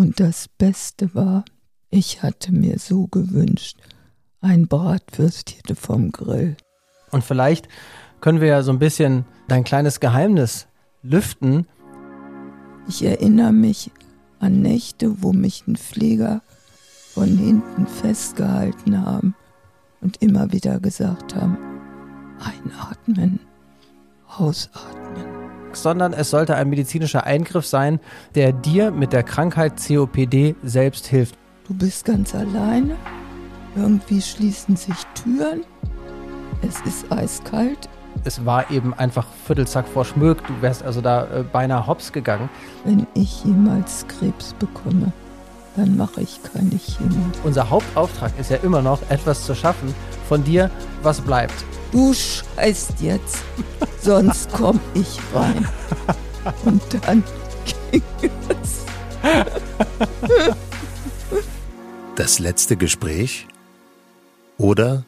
Und das Beste war, ich hatte mir so gewünscht, ein Bratwürstchen vom Grill. Und vielleicht können wir ja so ein bisschen dein kleines Geheimnis lüften. Ich erinnere mich an Nächte, wo mich ein Pfleger von hinten festgehalten haben und immer wieder gesagt haben, einatmen, ausatmen. Sondern es sollte ein medizinischer Eingriff sein, der dir mit der Krankheit COPD selbst hilft. Du bist ganz alleine, irgendwie schließen sich Türen, es ist eiskalt. Es war eben einfach Viertelzack vor Schmög. Du wärst also da äh, beinahe hops gegangen. Wenn ich jemals Krebs bekomme, dann mache ich keine Chemie. Unser Hauptauftrag ist ja immer noch, etwas zu schaffen von dir, was bleibt. Du scheißt jetzt, sonst komm ich rein. Und dann ging es. Das letzte Gespräch oder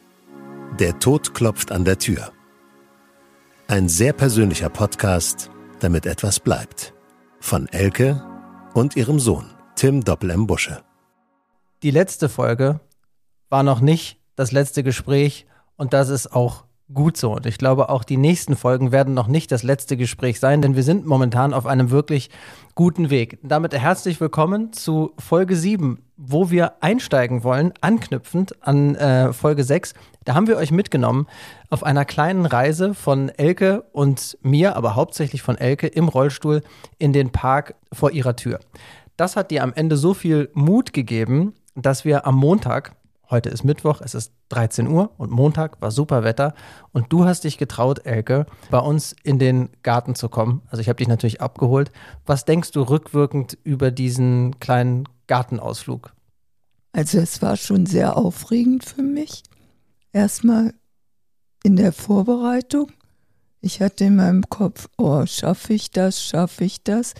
Der Tod klopft an der Tür. Ein sehr persönlicher Podcast, damit etwas bleibt. Von Elke und ihrem Sohn, Tim Doppel-M. Busche. Die letzte Folge war noch nicht das letzte Gespräch und das ist auch gut so. Und ich glaube, auch die nächsten Folgen werden noch nicht das letzte Gespräch sein, denn wir sind momentan auf einem wirklich guten Weg. Damit herzlich willkommen zu Folge 7, wo wir einsteigen wollen, anknüpfend an äh, Folge 6. Da haben wir euch mitgenommen auf einer kleinen Reise von Elke und mir, aber hauptsächlich von Elke im Rollstuhl in den Park vor ihrer Tür. Das hat dir am Ende so viel Mut gegeben, dass wir am Montag Heute ist Mittwoch, es ist 13 Uhr und Montag war super Wetter und du hast dich getraut, Elke, bei uns in den Garten zu kommen. Also ich habe dich natürlich abgeholt. Was denkst du rückwirkend über diesen kleinen Gartenausflug? Also es war schon sehr aufregend für mich. Erstmal in der Vorbereitung. Ich hatte in meinem Kopf, oh, schaffe ich das, schaffe ich das.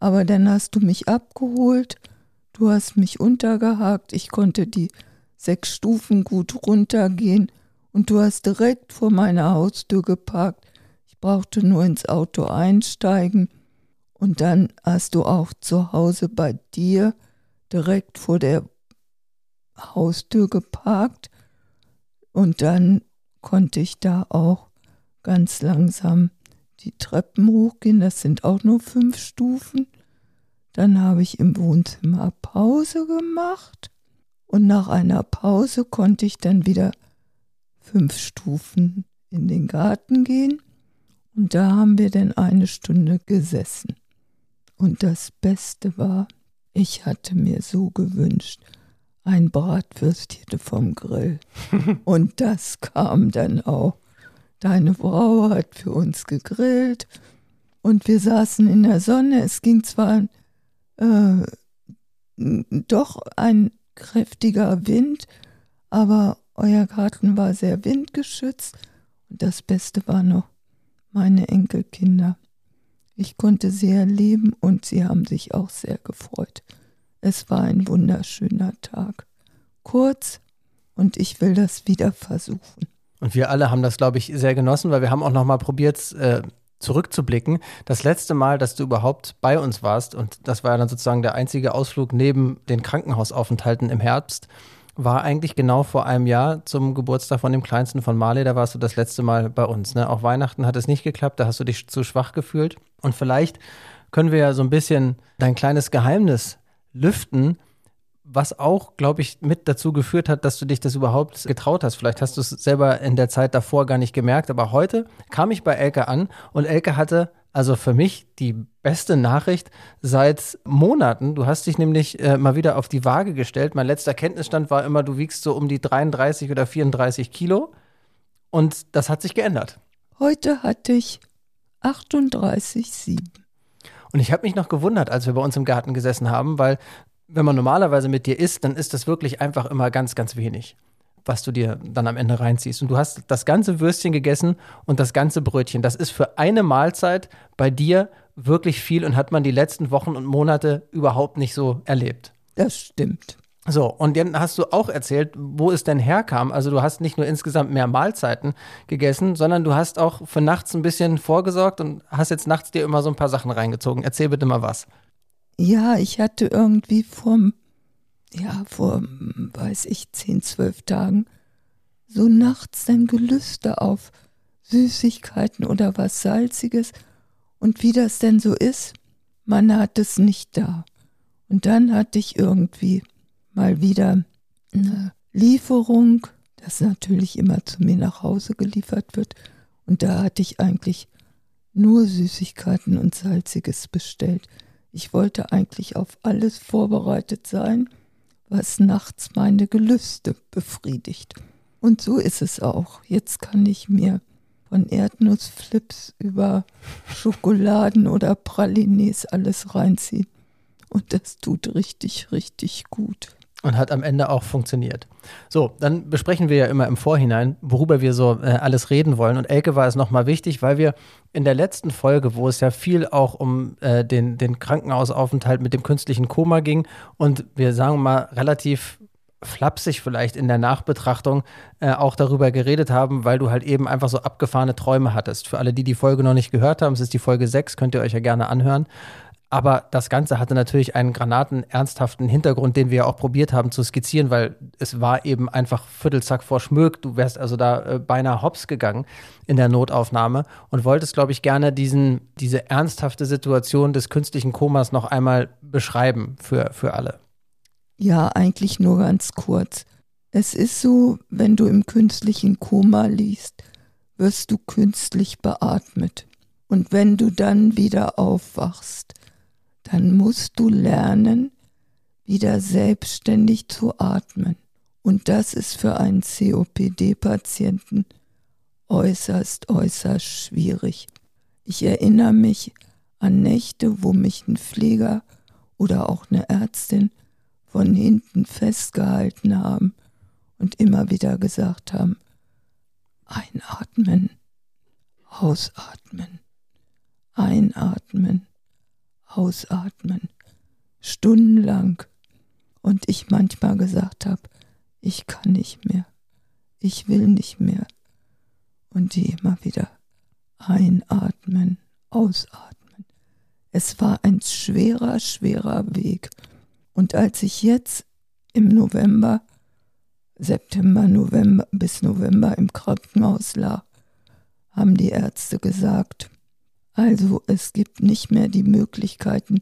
Aber dann hast du mich abgeholt, du hast mich untergehakt, ich konnte die sechs Stufen gut runtergehen und du hast direkt vor meiner Haustür geparkt. Ich brauchte nur ins Auto einsteigen und dann hast du auch zu Hause bei dir direkt vor der Haustür geparkt und dann konnte ich da auch ganz langsam die Treppen hochgehen. Das sind auch nur fünf Stufen. Dann habe ich im Wohnzimmer Pause gemacht und nach einer Pause konnte ich dann wieder fünf Stufen in den Garten gehen. Und da haben wir dann eine Stunde gesessen. Und das Beste war, ich hatte mir so gewünscht, ein Bratwürstchen vom Grill. Und das kam dann auch. Deine Frau hat für uns gegrillt und wir saßen in der Sonne. Es ging zwar äh, doch ein kräftiger Wind, aber euer Garten war sehr windgeschützt und das Beste war noch meine Enkelkinder. Ich konnte sie erleben und sie haben sich auch sehr gefreut. Es war ein wunderschöner Tag. Kurz und ich will das wieder versuchen. Und wir alle haben das, glaube ich, sehr genossen, weil wir haben auch noch mal probiert, äh, zurückzublicken. Das letzte Mal, dass du überhaupt bei uns warst, und das war ja dann sozusagen der einzige Ausflug neben den Krankenhausaufenthalten im Herbst, war eigentlich genau vor einem Jahr zum Geburtstag von dem Kleinsten von Marley. Da warst du das letzte Mal bei uns. Ne? Auch Weihnachten hat es nicht geklappt, da hast du dich zu schwach gefühlt. Und vielleicht können wir ja so ein bisschen dein kleines Geheimnis lüften, was auch, glaube ich, mit dazu geführt hat, dass du dich das überhaupt getraut hast. Vielleicht hast du es selber in der Zeit davor gar nicht gemerkt, aber heute kam ich bei Elke an und Elke hatte also für mich die beste Nachricht seit Monaten. Du hast dich nämlich äh, mal wieder auf die Waage gestellt. Mein letzter Kenntnisstand war immer, du wiegst so um die 33 oder 34 Kilo und das hat sich geändert. Heute hatte ich 38,7. Und ich habe mich noch gewundert, als wir bei uns im Garten gesessen haben, weil wenn man normalerweise mit dir isst, dann ist das wirklich einfach immer ganz, ganz wenig, was du dir dann am Ende reinziehst. Und du hast das ganze Würstchen gegessen und das ganze Brötchen. Das ist für eine Mahlzeit bei dir wirklich viel und hat man die letzten Wochen und Monate überhaupt nicht so erlebt. Das stimmt. So, und dann hast du auch erzählt, wo es denn herkam. Also du hast nicht nur insgesamt mehr Mahlzeiten gegessen, sondern du hast auch für nachts ein bisschen vorgesorgt und hast jetzt nachts dir immer so ein paar Sachen reingezogen. Erzähl bitte mal was. Ja, ich hatte irgendwie vor, ja, vor, weiß ich, zehn, zwölf Tagen so nachts ein Gelüste auf Süßigkeiten oder was Salziges. Und wie das denn so ist, man hat es nicht da. Und dann hatte ich irgendwie mal wieder eine Lieferung, das natürlich immer zu mir nach Hause geliefert wird. Und da hatte ich eigentlich nur Süßigkeiten und Salziges bestellt. Ich wollte eigentlich auf alles vorbereitet sein, was nachts meine Gelüste befriedigt. Und so ist es auch. Jetzt kann ich mir von Erdnussflips über Schokoladen oder Pralines alles reinziehen. Und das tut richtig, richtig gut und hat am Ende auch funktioniert. So, dann besprechen wir ja immer im Vorhinein, worüber wir so äh, alles reden wollen. Und Elke war es nochmal wichtig, weil wir in der letzten Folge, wo es ja viel auch um äh, den, den Krankenhausaufenthalt mit dem künstlichen Koma ging und wir sagen mal relativ flapsig vielleicht in der Nachbetrachtung äh, auch darüber geredet haben, weil du halt eben einfach so abgefahrene Träume hattest. Für alle, die die Folge noch nicht gehört haben, es ist die Folge 6, könnt ihr euch ja gerne anhören. Aber das Ganze hatte natürlich einen granatenernsthaften Hintergrund, den wir auch probiert haben zu skizzieren, weil es war eben einfach Viertelzack vor Schmög. Du wärst also da äh, beinahe hops gegangen in der Notaufnahme und wolltest, glaube ich, gerne diesen, diese ernsthafte Situation des künstlichen Komas noch einmal beschreiben für, für alle. Ja, eigentlich nur ganz kurz. Es ist so, wenn du im künstlichen Koma liegst, wirst du künstlich beatmet. Und wenn du dann wieder aufwachst, dann musst du lernen, wieder selbstständig zu atmen. Und das ist für einen COPD-Patienten äußerst, äußerst schwierig. Ich erinnere mich an Nächte, wo mich ein Pfleger oder auch eine Ärztin von hinten festgehalten haben und immer wieder gesagt haben, einatmen, ausatmen, einatmen, ausatmen, stundenlang. Und ich manchmal gesagt habe, ich kann nicht mehr, ich will nicht mehr. Und die immer wieder einatmen, ausatmen. Es war ein schwerer, schwerer Weg. Und als ich jetzt im November, September, November bis November im Krankenhaus lag, haben die Ärzte gesagt, also es gibt nicht mehr die Möglichkeiten,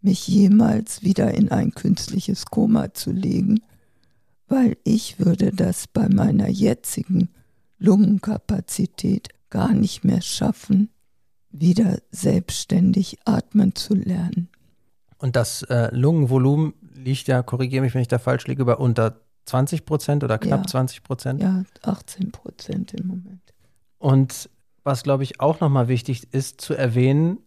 mich jemals wieder in ein künstliches Koma zu legen, weil ich würde das bei meiner jetzigen Lungenkapazität gar nicht mehr schaffen, wieder selbstständig atmen zu lernen. Und das äh, Lungenvolumen liegt ja, korrigiere mich, wenn ich da falsch liege, bei unter 20 Prozent oder knapp ja, 20 Prozent? Ja, 18 Prozent im Moment. Und was, glaube ich, auch nochmal wichtig ist zu erwähnen,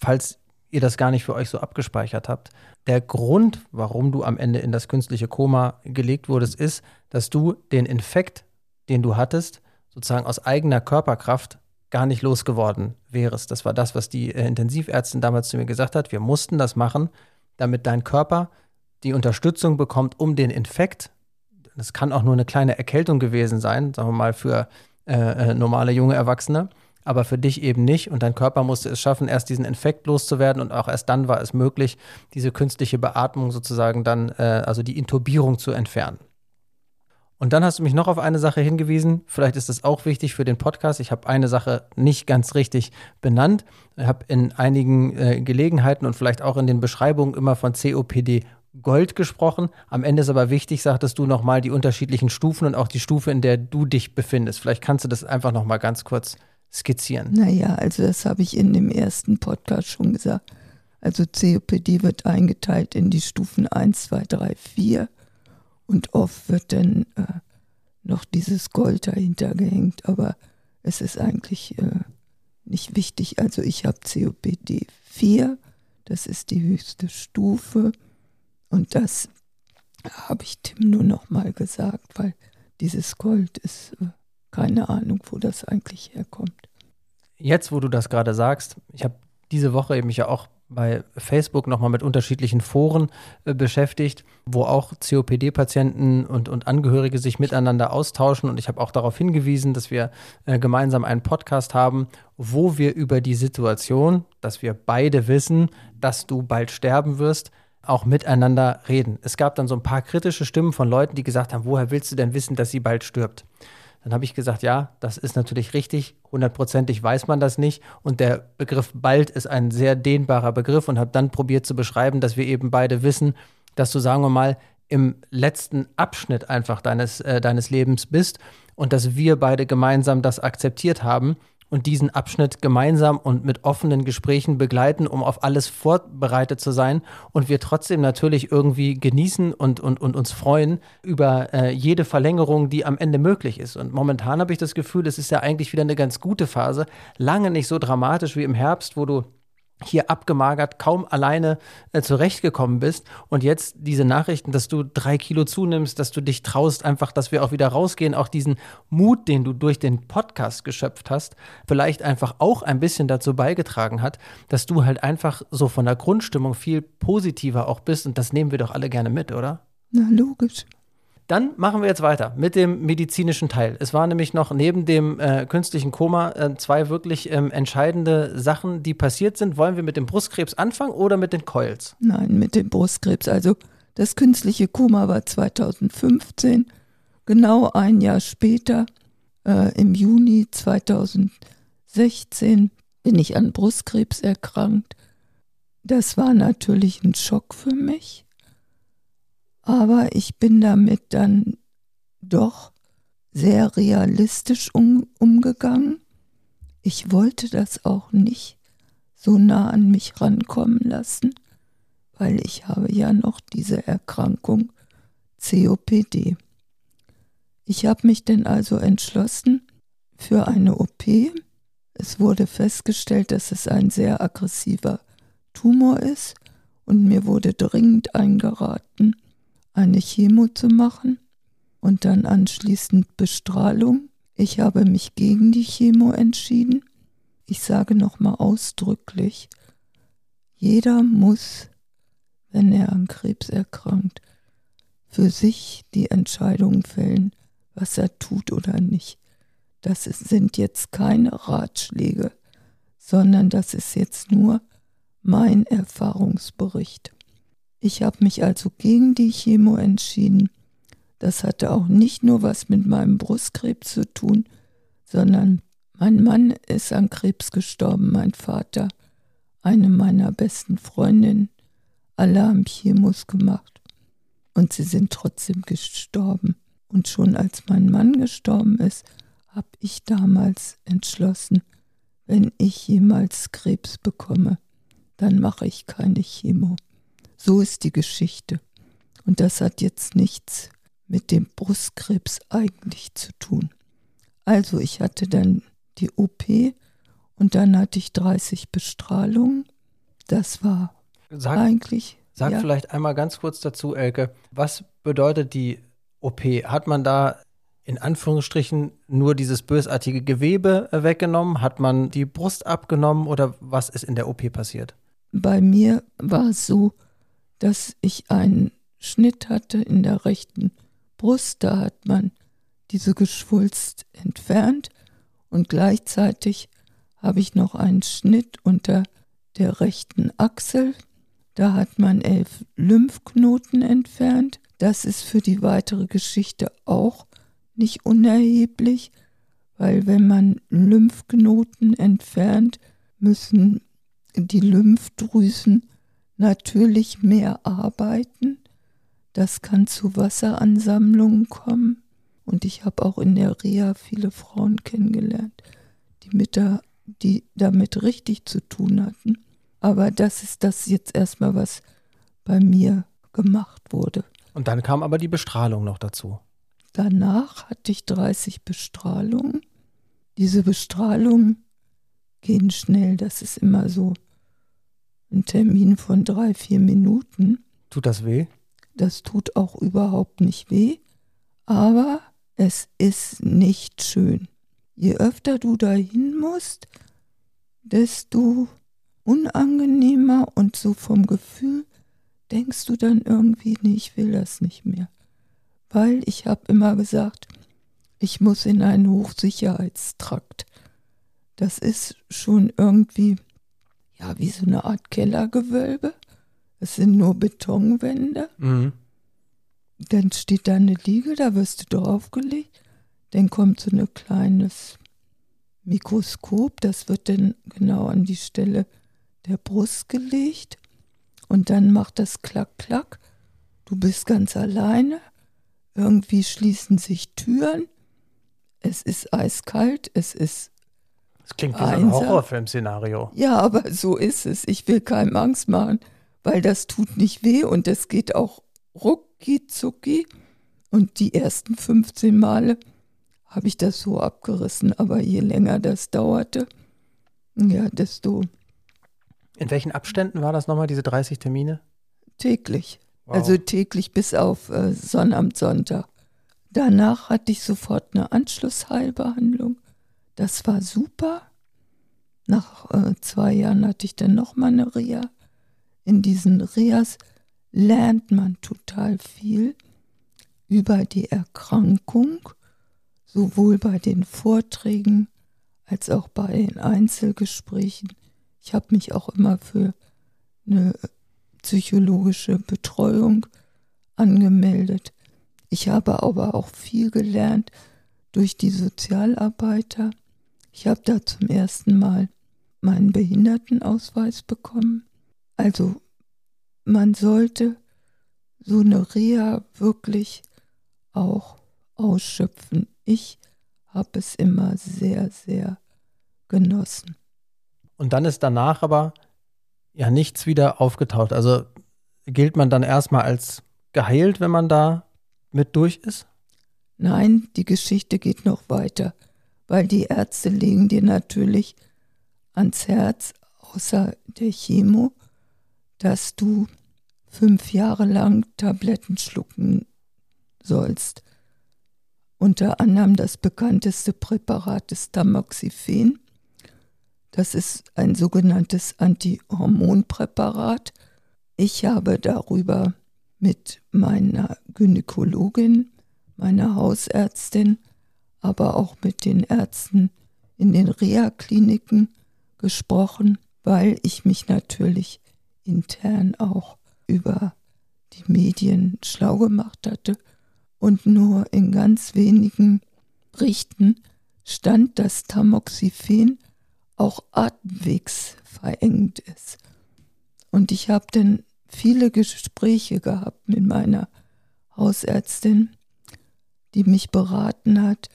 falls ihr das gar nicht für euch so abgespeichert habt. Der Grund, warum du am Ende in das künstliche Koma gelegt wurdest, ist, dass du den Infekt, den du hattest, sozusagen aus eigener Körperkraft gar nicht losgeworden wärst. Das war das, was die äh, Intensivärztin damals zu mir gesagt hat. Wir mussten das machen, damit dein Körper die Unterstützung bekommt, um den Infekt, das kann auch nur eine kleine Erkältung gewesen sein, sagen wir mal für äh, äh, normale junge Erwachsene, aber für dich eben nicht. Und dein Körper musste es schaffen, erst diesen Infekt loszuwerden und auch erst dann war es möglich, diese künstliche Beatmung sozusagen dann, äh, also die Intubierung zu entfernen. Und dann hast du mich noch auf eine Sache hingewiesen. Vielleicht ist das auch wichtig für den Podcast. Ich habe eine Sache nicht ganz richtig benannt. Ich habe in einigen äh, Gelegenheiten und vielleicht auch in den Beschreibungen immer von COPD Gold gesprochen. Am Ende ist aber wichtig, sagtest du nochmal die unterschiedlichen Stufen und auch die Stufe, in der du dich befindest. Vielleicht kannst du das einfach nochmal ganz kurz skizzieren. Naja, also das habe ich in dem ersten Podcast schon gesagt. Also COPD wird eingeteilt in die Stufen 1, 2, 3, 4 und oft wird dann äh, noch dieses Gold dahinter gehängt, aber es ist eigentlich äh, nicht wichtig. Also ich habe COPD 4, das ist die höchste Stufe. Und das habe ich Tim nur noch mal gesagt, weil dieses Gold ist äh, keine Ahnung, wo das eigentlich herkommt. Jetzt, wo du das gerade sagst, ich habe diese Woche eben mich ja auch bei Facebook nochmal mit unterschiedlichen Foren äh, beschäftigt, wo auch COPD-Patienten und, und Angehörige sich miteinander austauschen. Und ich habe auch darauf hingewiesen, dass wir äh, gemeinsam einen Podcast haben, wo wir über die Situation, dass wir beide wissen, dass du bald sterben wirst, auch miteinander reden. Es gab dann so ein paar kritische Stimmen von Leuten, die gesagt haben, woher willst du denn wissen, dass sie bald stirbt? Dann habe ich gesagt, ja, das ist natürlich richtig, hundertprozentig weiß man das nicht. Und der Begriff bald ist ein sehr dehnbarer Begriff und habe dann probiert zu beschreiben, dass wir eben beide wissen, dass du, sagen wir mal, im letzten Abschnitt einfach deines, äh, deines Lebens bist und dass wir beide gemeinsam das akzeptiert haben und diesen Abschnitt gemeinsam und mit offenen Gesprächen begleiten, um auf alles vorbereitet zu sein und wir trotzdem natürlich irgendwie genießen und, und, und uns freuen über äh, jede Verlängerung, die am Ende möglich ist. Und momentan habe ich das Gefühl, es ist ja eigentlich wieder eine ganz gute Phase, lange nicht so dramatisch wie im Herbst, wo du hier abgemagert, kaum alleine äh, zurechtgekommen bist und jetzt diese Nachrichten, dass du drei Kilo zunimmst, dass du dich traust, einfach, dass wir auch wieder rausgehen, auch diesen Mut, den du durch den Podcast geschöpft hast, vielleicht einfach auch ein bisschen dazu beigetragen hat, dass du halt einfach so von der Grundstimmung viel positiver auch bist und das nehmen wir doch alle gerne mit, oder? Na, logisch. Dann machen wir jetzt weiter mit dem medizinischen Teil. Es war nämlich noch neben dem äh, künstlichen Koma äh, zwei wirklich ähm, entscheidende Sachen, die passiert sind. Wollen wir mit dem Brustkrebs anfangen oder mit den Coils? Nein, mit dem Brustkrebs. Also das künstliche Koma war 2015. Genau ein Jahr später, äh, im Juni 2016, bin ich an Brustkrebs erkrankt. Das war natürlich ein Schock für mich. Aber ich bin damit dann doch sehr realistisch um, umgegangen. Ich wollte das auch nicht so nah an mich rankommen lassen, weil ich habe ja noch diese Erkrankung COPD. Ich habe mich denn also entschlossen für eine OP. Es wurde festgestellt, dass es ein sehr aggressiver Tumor ist und mir wurde dringend eingeraten, eine Chemo zu machen und dann anschließend Bestrahlung. Ich habe mich gegen die Chemo entschieden. Ich sage nochmal ausdrücklich, jeder muss, wenn er an Krebs erkrankt, für sich die Entscheidung fällen, was er tut oder nicht. Das sind jetzt keine Ratschläge, sondern das ist jetzt nur mein Erfahrungsbericht. Ich habe mich also gegen die Chemo entschieden. Das hatte auch nicht nur was mit meinem Brustkrebs zu tun, sondern mein Mann ist an Krebs gestorben, mein Vater, eine meiner besten Freundinnen. Alle haben Chemos gemacht und sie sind trotzdem gestorben. Und schon als mein Mann gestorben ist, habe ich damals entschlossen, wenn ich jemals Krebs bekomme, dann mache ich keine Chemo. So ist die Geschichte. Und das hat jetzt nichts mit dem Brustkrebs eigentlich zu tun. Also ich hatte dann die OP und dann hatte ich 30 Bestrahlungen. Das war sag, eigentlich. Sag ja. vielleicht einmal ganz kurz dazu, Elke, was bedeutet die OP? Hat man da in Anführungsstrichen nur dieses bösartige Gewebe weggenommen? Hat man die Brust abgenommen oder was ist in der OP passiert? Bei mir war es so, dass ich einen Schnitt hatte in der rechten Brust. Da hat man diese Geschwulst entfernt und gleichzeitig habe ich noch einen Schnitt unter der rechten Achsel. Da hat man elf Lymphknoten entfernt. Das ist für die weitere Geschichte auch nicht unerheblich, weil wenn man Lymphknoten entfernt, müssen die Lymphdrüsen natürlich mehr arbeiten. Das kann zu Wasseransammlungen kommen. Und ich habe auch in der Reha viele Frauen kennengelernt, die, mit da, die damit richtig zu tun hatten. Aber das ist das jetzt erstmal, was bei mir gemacht wurde. Und dann kam aber die Bestrahlung noch dazu. Danach hatte ich 30 Bestrahlungen. Diese Bestrahlungen gehen schnell, das ist immer so ein Termin von drei, vier Minuten. Tut das weh? Das tut auch überhaupt nicht weh, aber es ist nicht schön. Je öfter du dahin musst, desto unangenehmer und so vom Gefühl denkst du dann irgendwie, nee, ich will das nicht mehr. Weil ich habe immer gesagt, ich muss in einen Hochsicherheitstrakt. Das ist schon irgendwie ja, wie so eine Art Kellergewölbe. Es sind nur Betonwände. Mhm. Dann steht da eine Liege, da wirst du draufgelegt. Dann kommt so ein kleines Mikroskop, das wird dann genau an die Stelle der Brust gelegt. Und dann macht das Klack, Klack. Du bist ganz alleine. Irgendwie schließen sich Türen. Es ist eiskalt, es ist. Das klingt wie so ein. Horrorfilm-Szenario. Ja, aber so ist es. Ich will keinem Angst machen, weil das tut nicht weh und es geht auch rucki zucki. Und die ersten 15 Male habe ich das so abgerissen, aber je länger das dauerte, ja, desto In welchen Abständen war das nochmal, diese 30 Termine? täglich. Wow. Also täglich bis auf äh, Sonnabend, Sonntag. Danach hatte ich sofort eine Anschlussheilbehandlung. Das war super. Nach äh, zwei Jahren hatte ich dann nochmal eine Reha. In diesen Reas lernt man total viel über die Erkrankung, sowohl bei den Vorträgen als auch bei den Einzelgesprächen. Ich habe mich auch immer für eine psychologische Betreuung angemeldet. Ich habe aber auch viel gelernt durch die Sozialarbeiter. Ich habe da zum ersten Mal meinen Behindertenausweis bekommen. Also man sollte so eine Reha wirklich auch ausschöpfen. Ich habe es immer sehr, sehr genossen. Und dann ist danach aber ja nichts wieder aufgetaucht. Also gilt man dann erstmal als geheilt, wenn man da mit durch ist? Nein, die Geschichte geht noch weiter, weil die Ärzte legen dir natürlich ans Herz, außer der Chemo, dass du fünf Jahre lang Tabletten schlucken sollst. Unter anderem das bekannteste Präparat ist Tamoxifen. Das ist ein sogenanntes Antihormonpräparat. Ich habe darüber mit meiner Gynäkologin, meiner Hausärztin, aber auch mit den Ärzten in den Reha-Kliniken gesprochen, weil ich mich natürlich intern auch über die Medien schlau gemacht hatte und nur in ganz wenigen Berichten stand, dass Tamoxifen auch atemwegsverengend ist. Und ich habe dann viele Gespräche gehabt mit meiner Hausärztin, die mich beraten hat,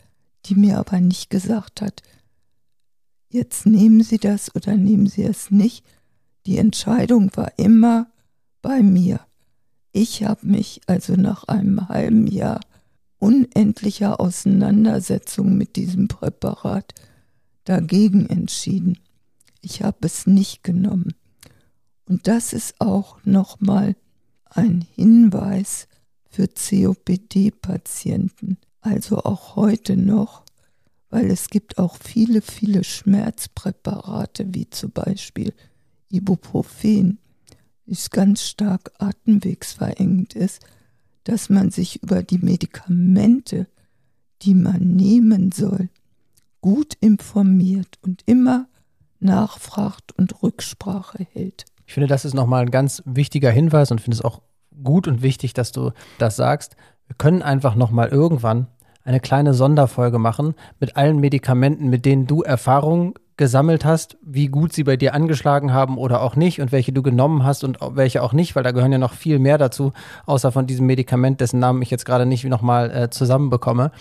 die mir aber nicht gesagt hat, jetzt nehmen Sie das oder nehmen Sie es nicht. Die Entscheidung war immer bei mir. Ich habe mich also nach einem halben Jahr unendlicher Auseinandersetzung mit diesem Präparat dagegen entschieden. Ich habe es nicht genommen. Und das ist auch nochmal ein Hinweis für COPD-Patienten, also auch heute noch, weil es gibt auch viele, viele Schmerzpräparate, wie zum Beispiel Ibuprofen, das ganz stark atemwegsverengend ist, dass man sich über die Medikamente, die man nehmen soll, gut informiert und immer nachfragt und Rücksprache hält. Ich finde, das ist nochmal ein ganz wichtiger Hinweis und finde es auch gut und wichtig, dass du das sagst. Wir können einfach nochmal irgendwann eine kleine Sonderfolge machen mit allen Medikamenten, mit denen du Erfahrung gesammelt hast, wie gut sie bei dir angeschlagen haben oder auch nicht und welche du genommen hast und welche auch nicht, weil da gehören ja noch viel mehr dazu, außer von diesem Medikament, dessen Namen ich jetzt gerade nicht nochmal äh, zusammenbekomme.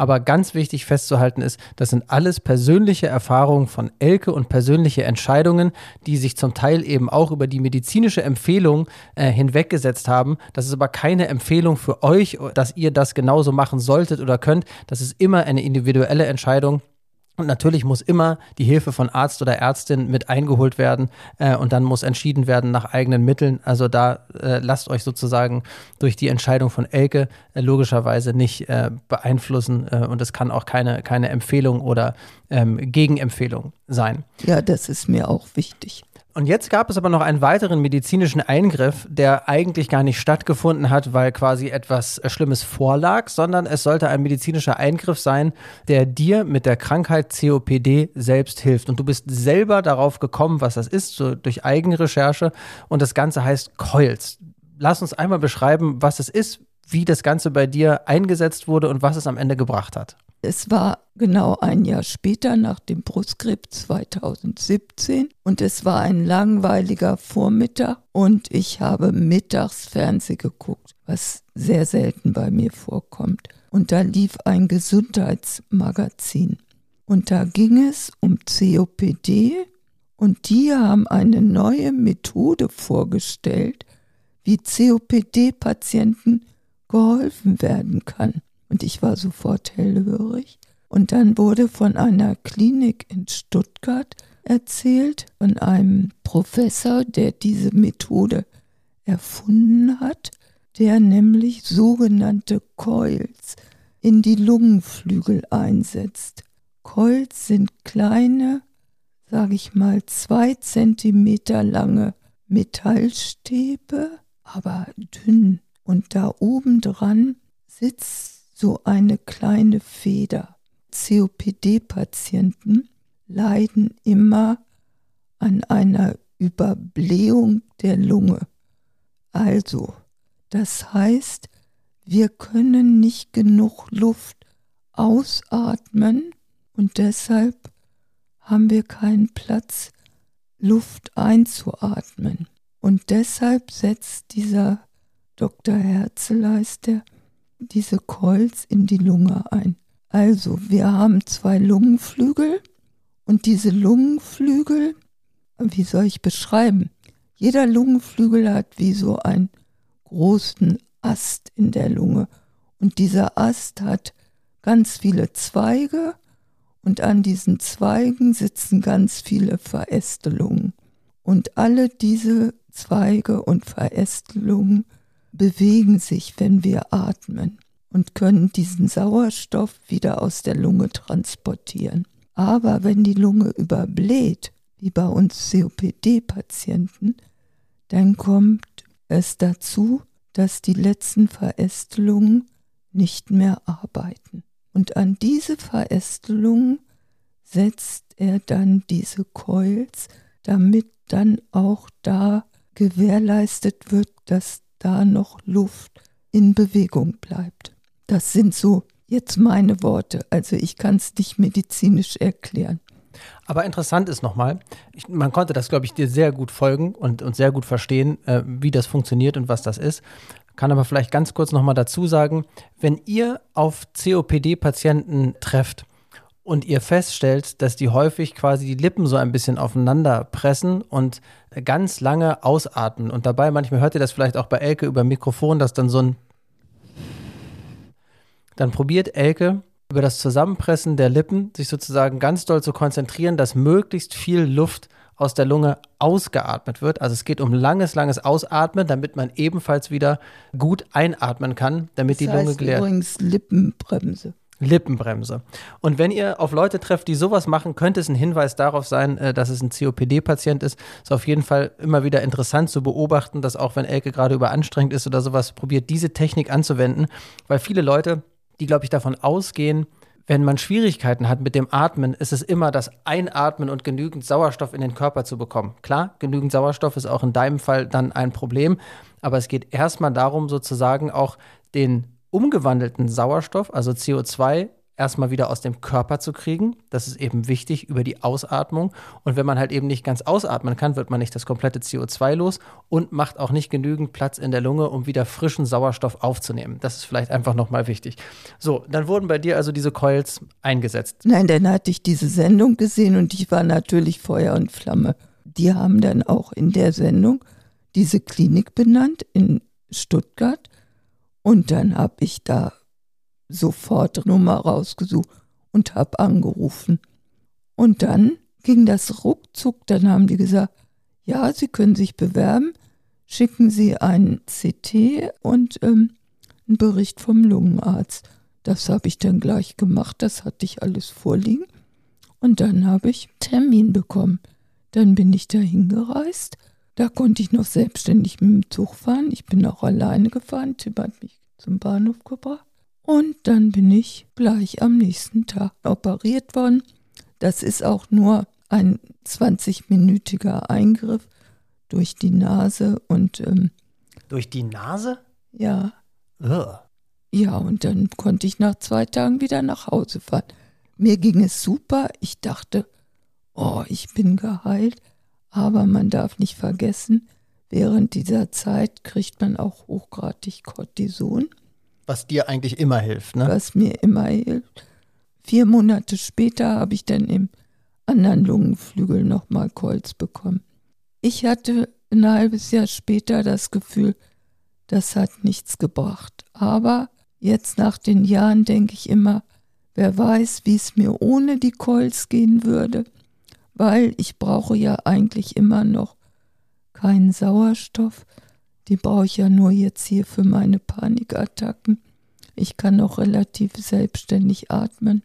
Aber ganz wichtig festzuhalten ist, das sind alles persönliche Erfahrungen von Elke und persönliche Entscheidungen, die sich zum Teil eben auch über die medizinische Empfehlung äh, hinweggesetzt haben. Das ist aber keine Empfehlung für euch, dass ihr das genauso machen solltet oder könnt. Das ist immer eine individuelle Entscheidung. Und natürlich muss immer die Hilfe von Arzt oder Ärztin mit eingeholt werden äh, und dann muss entschieden werden nach eigenen Mitteln. Also da äh, lasst euch sozusagen durch die Entscheidung von Elke äh, logischerweise nicht äh, beeinflussen äh, und es kann auch keine, keine Empfehlung oder ähm, Gegenempfehlung sein. Ja, das ist mir auch wichtig. Und jetzt gab es aber noch einen weiteren medizinischen Eingriff, der eigentlich gar nicht stattgefunden hat, weil quasi etwas Schlimmes vorlag, sondern es sollte ein medizinischer Eingriff sein, der dir mit der Krankheit COPD selbst hilft. Und du bist selber darauf gekommen, was das ist, so durch Eigenrecherche. Und das Ganze heißt Coils. Lass uns einmal beschreiben, was es ist, wie das Ganze bei dir eingesetzt wurde und was es am Ende gebracht hat. Es war genau ein Jahr später nach dem Brustkrebs 2017 und es war ein langweiliger Vormittag und ich habe mittags Fernsehen geguckt, was sehr selten bei mir vorkommt. Und da lief ein Gesundheitsmagazin und da ging es um COPD und die haben eine neue Methode vorgestellt, wie COPD-Patienten geholfen werden kann und ich war sofort hellhörig. Und dann wurde von einer Klinik in Stuttgart erzählt, von einem Professor, der diese Methode erfunden hat, der nämlich sogenannte Coils in die Lungenflügel einsetzt. Coils sind kleine, sage ich mal, zwei Zentimeter lange Metallstäbe, aber dünn. Und da oben dran sitzt so eine kleine Feder. COPD-Patienten leiden immer an einer Überblähung der Lunge. Also, das heißt, wir können nicht genug Luft ausatmen und deshalb haben wir keinen Platz, Luft einzuatmen. Und deshalb setzt dieser Dr. Herzeleister diese Coils in die Lunge ein. Also, wir haben zwei Lungenflügel und diese Lungenflügel, wie soll ich beschreiben? Jeder Lungenflügel hat wie so einen großen Ast in der Lunge und dieser Ast hat ganz viele Zweige und an diesen Zweigen sitzen ganz viele Verästelungen. Und alle diese Zweige und Verästelungen bewegen sich, wenn wir atmen und können diesen Sauerstoff wieder aus der Lunge transportieren. Aber wenn die Lunge überbläht, wie bei uns COPD-Patienten, dann kommt es dazu, dass die letzten Verästelungen nicht mehr arbeiten. Und an diese Verästelungen setzt er dann diese Coils, damit dann auch da gewährleistet wird, dass da noch Luft in Bewegung bleibt. Das sind so jetzt meine Worte. Also ich kann es nicht medizinisch erklären. Aber interessant ist nochmal, man konnte das, glaube ich, dir sehr gut folgen und, und sehr gut verstehen, äh, wie das funktioniert und was das ist. Kann aber vielleicht ganz kurz nochmal dazu sagen, wenn ihr auf COPD-Patienten trefft, und ihr feststellt, dass die häufig quasi die Lippen so ein bisschen aufeinander pressen und ganz lange ausatmen. Und dabei, manchmal hört ihr das vielleicht auch bei Elke über Mikrofon, dass dann so ein. Dann probiert Elke über das Zusammenpressen der Lippen sich sozusagen ganz doll zu konzentrieren, dass möglichst viel Luft aus der Lunge ausgeatmet wird. Also es geht um langes, langes Ausatmen, damit man ebenfalls wieder gut einatmen kann, damit das die Lunge geleert. Übrigens Lippenbremse. Lippenbremse. Und wenn ihr auf Leute trefft, die sowas machen, könnte es ein Hinweis darauf sein, äh, dass es ein COPD-Patient ist. Ist auf jeden Fall immer wieder interessant zu beobachten, dass auch wenn Elke gerade überanstrengend ist oder sowas, probiert diese Technik anzuwenden, weil viele Leute, die glaube ich davon ausgehen, wenn man Schwierigkeiten hat mit dem Atmen, ist es immer das Einatmen und genügend Sauerstoff in den Körper zu bekommen. Klar, genügend Sauerstoff ist auch in deinem Fall dann ein Problem, aber es geht erstmal darum, sozusagen auch den umgewandelten Sauerstoff, also CO2, erstmal wieder aus dem Körper zu kriegen. Das ist eben wichtig über die Ausatmung. Und wenn man halt eben nicht ganz ausatmen kann, wird man nicht das komplette CO2 los und macht auch nicht genügend Platz in der Lunge, um wieder frischen Sauerstoff aufzunehmen. Das ist vielleicht einfach nochmal wichtig. So, dann wurden bei dir also diese Coils eingesetzt. Nein, dann hatte ich diese Sendung gesehen und ich war natürlich Feuer und Flamme. Die haben dann auch in der Sendung diese Klinik benannt in Stuttgart und dann habe ich da sofort Nummer rausgesucht und habe angerufen. Und dann ging das ruckzuck, dann haben die gesagt, ja, Sie können sich bewerben, schicken Sie ein CT und ähm, einen Bericht vom Lungenarzt. Das habe ich dann gleich gemacht, das hatte ich alles vorliegen. Und dann habe ich einen Termin bekommen. Dann bin ich dahin gereist. Da konnte ich noch selbstständig mit dem Zug fahren. Ich bin auch alleine gefahren. Tim hat mich zum Bahnhof gebracht. Und dann bin ich gleich am nächsten Tag operiert worden. Das ist auch nur ein 20-minütiger Eingriff durch die Nase und ähm, Durch die Nase? ja, Ugh. ja, und dann konnte ich nach zwei Tagen wieder nach Hause fahren. Mir ging es super. Ich dachte, oh, ich bin geheilt. Aber man darf nicht vergessen, während dieser Zeit kriegt man auch hochgradig Cortison, Was dir eigentlich immer hilft, ne? was mir immer hilft. Vier Monate später habe ich dann im anderen Lungenflügel nochmal Kolz bekommen. Ich hatte ein halbes Jahr später das Gefühl, das hat nichts gebracht. Aber jetzt nach den Jahren denke ich immer, wer weiß, wie es mir ohne die Kolz gehen würde, weil ich brauche ja eigentlich immer noch keinen Sauerstoff. Die brauche ich ja nur jetzt hier für meine Panikattacken. Ich kann auch relativ selbstständig atmen.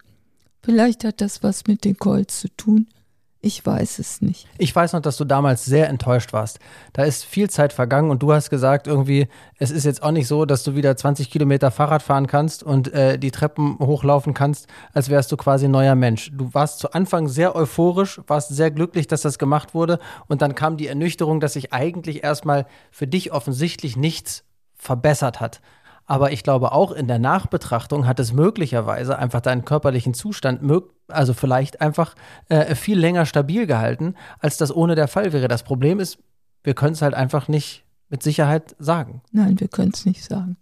Vielleicht hat das was mit den Kolz zu tun. Ich weiß es nicht. Ich weiß noch, dass du damals sehr enttäuscht warst. Da ist viel Zeit vergangen und du hast gesagt, irgendwie, es ist jetzt auch nicht so, dass du wieder 20 Kilometer Fahrrad fahren kannst und äh, die Treppen hochlaufen kannst, als wärst du quasi ein neuer Mensch. Du warst zu Anfang sehr euphorisch, warst sehr glücklich, dass das gemacht wurde und dann kam die Ernüchterung, dass sich eigentlich erstmal für dich offensichtlich nichts verbessert hat. Aber ich glaube, auch in der Nachbetrachtung hat es möglicherweise einfach deinen körperlichen Zustand, also vielleicht einfach äh, viel länger stabil gehalten, als das ohne der Fall wäre. Das Problem ist, wir können es halt einfach nicht mit Sicherheit sagen. Nein, wir können es nicht sagen.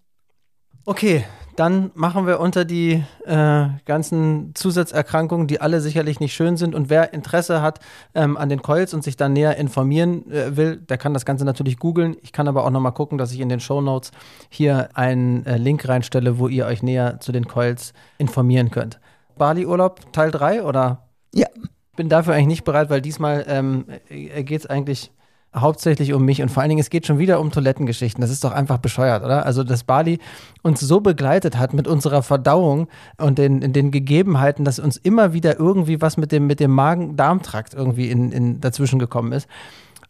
Okay, dann machen wir unter die äh, ganzen Zusatzerkrankungen, die alle sicherlich nicht schön sind. Und wer Interesse hat ähm, an den Coils und sich dann näher informieren äh, will, der kann das Ganze natürlich googeln. Ich kann aber auch nochmal gucken, dass ich in den Show Notes hier einen äh, Link reinstelle, wo ihr euch näher zu den Coils informieren könnt. Bali-Urlaub Teil 3 oder? Ja. Bin dafür eigentlich nicht bereit, weil diesmal ähm, geht es eigentlich hauptsächlich um mich und vor allen Dingen, es geht schon wieder um Toilettengeschichten. Das ist doch einfach bescheuert, oder? Also, dass Bali uns so begleitet hat mit unserer Verdauung und den, in den Gegebenheiten, dass uns immer wieder irgendwie was mit dem, mit dem Magen-Darm-Trakt irgendwie in, in, dazwischen gekommen ist.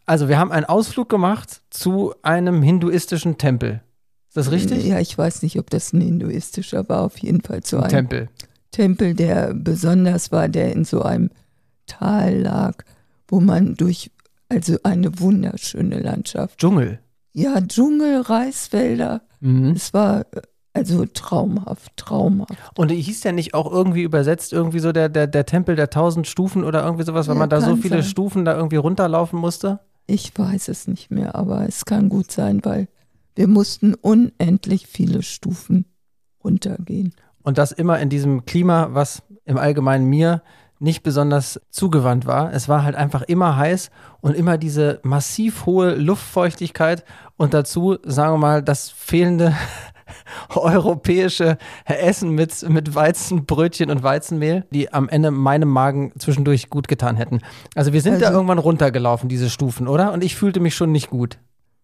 Also, wir haben einen Ausflug gemacht zu einem hinduistischen Tempel. Ist das richtig? Ja, ich weiß nicht, ob das ein hinduistischer war, auf jeden Fall zu Ein einem Tempel. Tempel, der besonders war, der in so einem Tal lag, wo man durch, also eine wunderschöne Landschaft. Dschungel. Ja, Dschungel, Reiswälder. Mhm. Es war äh, also traumhaft, traumhaft. Und hieß der nicht auch irgendwie übersetzt, irgendwie so der, der, der Tempel der tausend Stufen oder irgendwie sowas, weil Ja, man da so viele sein. Stufen da irgendwie runterlaufen musste? Ich weiß es nicht mehr, aber es kann gut sein, weil wir mussten unendlich viele Stufen runtergehen. Und das immer in diesem Klima, was im Allgemeinen mir nicht besonders zugewandt war. Es war halt einfach immer heiß und immer diese massiv hohe Luftfeuchtigkeit und dazu, sagen wir mal, das fehlende europäische Essen mit, mit Weizenbrötchen und Weizenmehl, die am Ende meinem Magen zwischendurch gut getan hätten. Also wir sind da Also- irgendwann runtergelaufen, diese Stufen, oder? Und ich fühlte mich schon nicht gut.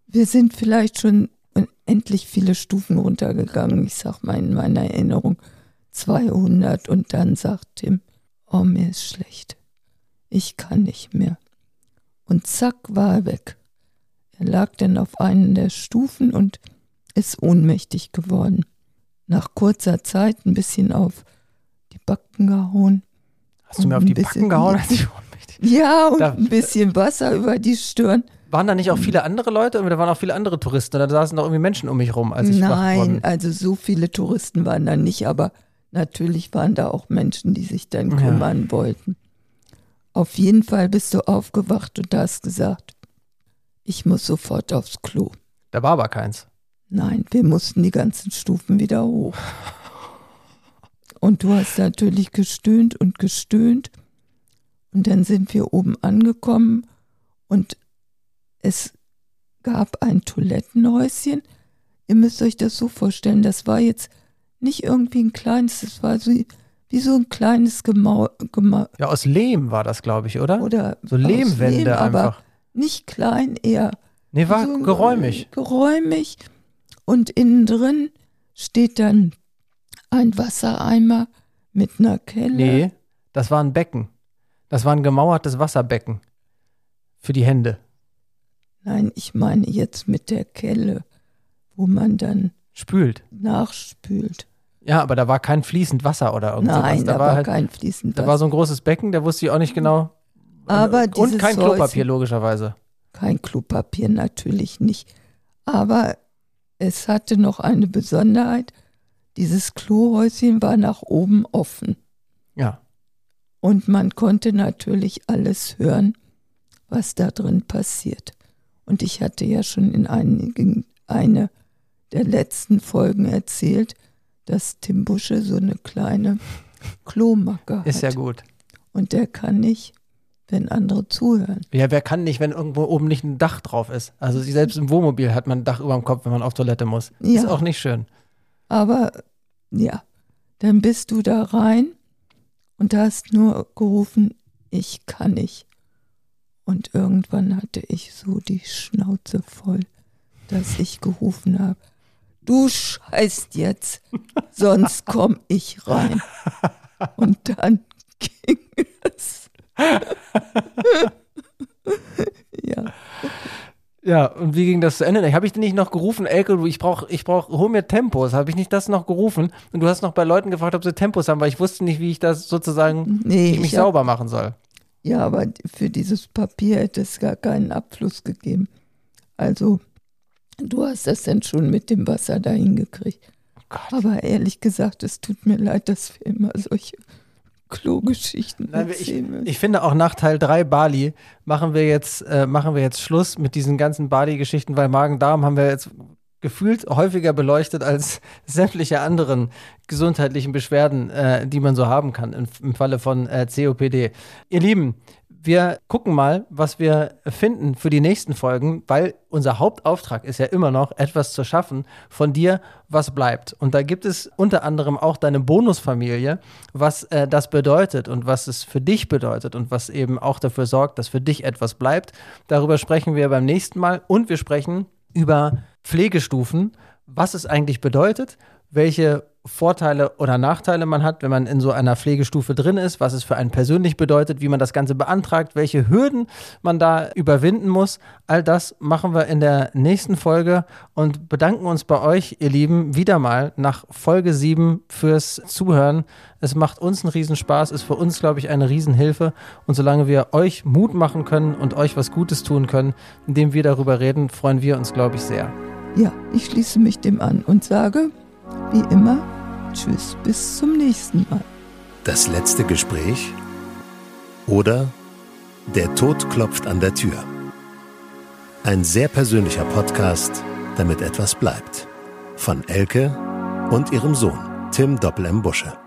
Wir sind vielleicht schon unendlich viele Stufen runtergegangen. Ich sag mal in meiner Erinnerung 200 und dann sagt Tim, oh mir ist schlecht. Ich kann nicht mehr. Und zack war er weg. Er lag dann auf einen der Stufen und ist ohnmächtig geworden. Nach kurzer Zeit ein bisschen auf die Backen gehauen. Hast du mir auf die Backen gehauen? als ich ohnmächtig- Ja, und Da- ein bisschen Wasser über die Stirn. Waren da nicht auch viele andere Leute? Da waren auch viele andere Touristen. Da saßen doch irgendwie Menschen um mich rum, als ich Nein, also so viele Touristen waren da nicht, aber natürlich waren da auch Menschen, die sich dann Ja. kümmern wollten. Auf jeden Fall bist du aufgewacht und hast gesagt, ich muss sofort aufs Klo. Da war aber keins. Nein, wir mussten die ganzen Stufen wieder hoch. Und du hast natürlich gestöhnt und gestöhnt. Und dann sind wir oben angekommen und es gab ein Toilettenhäuschen. Ihr müsst euch das so vorstellen, das war jetzt nicht irgendwie ein kleines, das war so wie so ein kleines Gemau, Gemau Ja, aus Lehm war das, glaube ich, oder? oder so Lehmwände Lehm, aber einfach. nicht klein, eher Nee, war so geräumig. Geräumig. Und innen drin steht dann ein Wassereimer mit einer Kelle. Nee, das war ein Becken. Das war ein gemauertes Wasserbecken für die Hände. Nein, ich meine jetzt mit der Kelle, wo man dann Spült. nachspült. Ja, aber da war kein fließend Wasser oder irgendwas. Nein, da da war war halt, kein fließend da Wasser. war so ein großes Becken, da wusste ich auch nicht genau. Aber und dieses kein Häuschen- Klopapier logischerweise. Kein Klopapier natürlich nicht. Aber es hatte noch eine Besonderheit. Dieses Klohäuschen war nach oben offen. Ja. Und man konnte natürlich alles hören, was da drin passiert. Und ich hatte ja schon in einigen, eine der letzten Folgen erzählt, dass Tim Busche so eine kleine Klomacke hat. Ist ja gut. Und der kann nicht, wenn andere zuhören. Ja, wer kann nicht, wenn irgendwo oben nicht ein Dach drauf ist? Also selbst im Wohnmobil hat man ein Dach über dem Kopf, wenn man auf Toilette muss. Ja. Ist auch nicht schön. Aber ja, dann bist du da rein und hast nur gerufen, ich kann nicht. Und irgendwann hatte ich so die Schnauze voll, dass ich gerufen habe, du scheißt jetzt, sonst komm ich rein. Und dann ging es. ja, Ja, und wie ging das zu Ende? Habe ich denn nicht noch gerufen, Elke, du, ich brauch, ich brauch, hol mir Tempos. Habe ich nicht das noch gerufen? Und du hast noch bei Leuten gefragt, ob sie Tempos haben, weil ich wusste nicht, wie ich das sozusagen nee, mich ich hab, sauber machen soll. ja, aber für dieses Papier hätte es gar keinen Abfluss gegeben. Also, du hast das denn schon mit dem Wasser dahin gekriegt. Oh. Aber ehrlich gesagt, es tut mir leid, dass wir immer solche Klogeschichten Nein, ich, ich finde auch nach Teil 3 Bali machen wir jetzt, äh, machen wir jetzt Schluss mit diesen ganzen Bali-Geschichten, weil Magen-Darm haben wir jetzt gefühlt häufiger beleuchtet als sämtliche anderen gesundheitlichen Beschwerden, äh, die man so haben kann im, im Falle von äh, COPD. Ihr Lieben, wir gucken mal, was wir finden für die nächsten Folgen, weil unser Hauptauftrag ist ja immer noch, etwas zu schaffen von dir, was bleibt. Und da gibt es unter anderem auch deine Bonusfamilie, was äh, das bedeutet und was es für dich bedeutet und was eben auch dafür sorgt, dass für dich etwas bleibt. Darüber sprechen wir beim nächsten Mal und wir sprechen über Pflegestufen, was es eigentlich bedeutet, welche Vorteile oder Nachteile man hat, wenn man in so einer Pflegestufe drin ist, was es für einen persönlich bedeutet, wie man das Ganze beantragt, welche Hürden man da überwinden muss. All das machen wir in der nächsten Folge und bedanken uns bei euch, ihr Lieben, wieder mal nach Folge 7 fürs Zuhören. Es macht uns einen Riesenspaß, ist für uns, glaube ich, eine Riesenhilfe. Und solange wir euch Mut machen können und euch was Gutes tun können, indem wir darüber reden, freuen wir uns, glaube ich, sehr. Ja, ich schließe mich dem an und sage, wie immer, tschüss, bis zum nächsten Mal. Das letzte Gespräch oder Der Tod klopft an der Tür. Ein sehr persönlicher Podcast, damit etwas bleibt. Von Elke und ihrem Sohn Tim Doppel M. Busche.